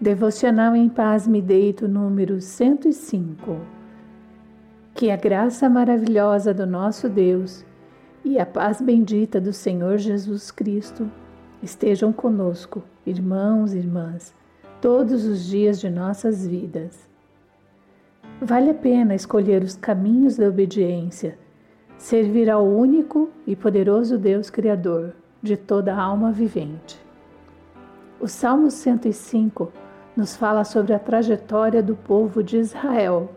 Devocional em Paz Me Deito, número 105. Que a graça maravilhosa do nosso Deus e a paz bendita do Senhor Jesus Cristo estejam conosco, irmãos e irmãs, todos os dias de nossas vidas. Vale a pena escolher os caminhos da obediência, servir ao único e poderoso Deus Criador de toda alma vivente. O Salmo 105 nos fala sobre a trajetória do povo de Israel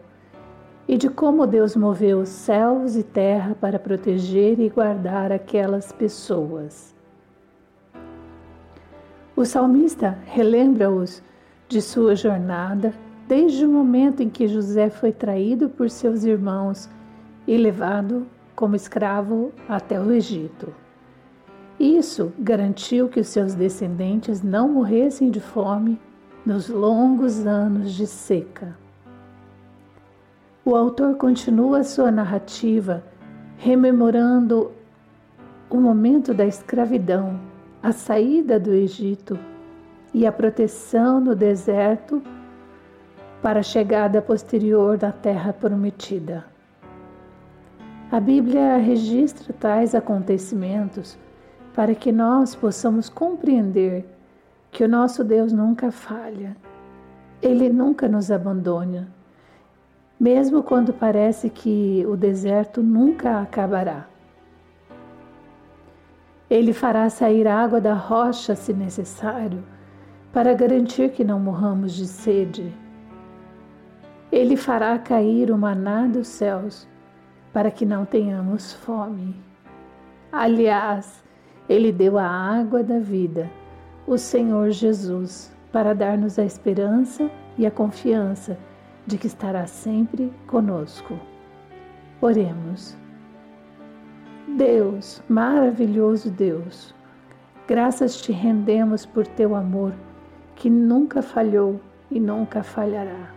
e de como Deus moveu céus e terra para proteger e guardar aquelas pessoas. O salmista relembra-os de sua jornada desde o momento em que José foi traído por seus irmãos e levado como escravo até o Egito. Isso garantiu que os seus descendentes não morressem de fome nos longos anos de seca. O autor continua sua narrativa rememorando o momento da escravidão, a saída do Egito e a proteção no deserto para a chegada posterior da terra prometida. A Bíblia registra tais acontecimentos para que nós possamos compreender que o nosso Deus nunca falha, Ele nunca nos abandona, mesmo quando parece que o deserto nunca acabará. Ele fará sair água da rocha se necessário, para garantir que não morramos de sede. Ele fará cair o maná dos céus, para que não tenhamos fome. Aliás, Ele deu a água da vida o Senhor Jesus para dar-nos a esperança e a confiança de que estará sempre conosco. Oremos. Deus, maravilhoso Deus, graças te rendemos por teu amor que nunca falhou e nunca falhará.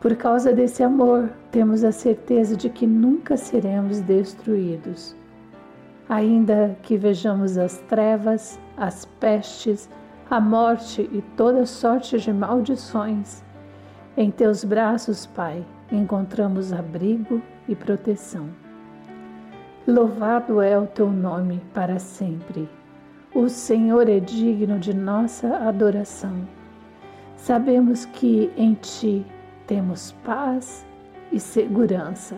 Por causa desse amor, temos a certeza de que nunca seremos destruídos ainda que vejamos as trevas, as pestes, a morte e toda sorte de maldições. Em teus braços, Pai, encontramos abrigo e proteção. Louvado é o teu nome para sempre. O Senhor é digno de nossa adoração. Sabemos que em ti temos paz e segurança.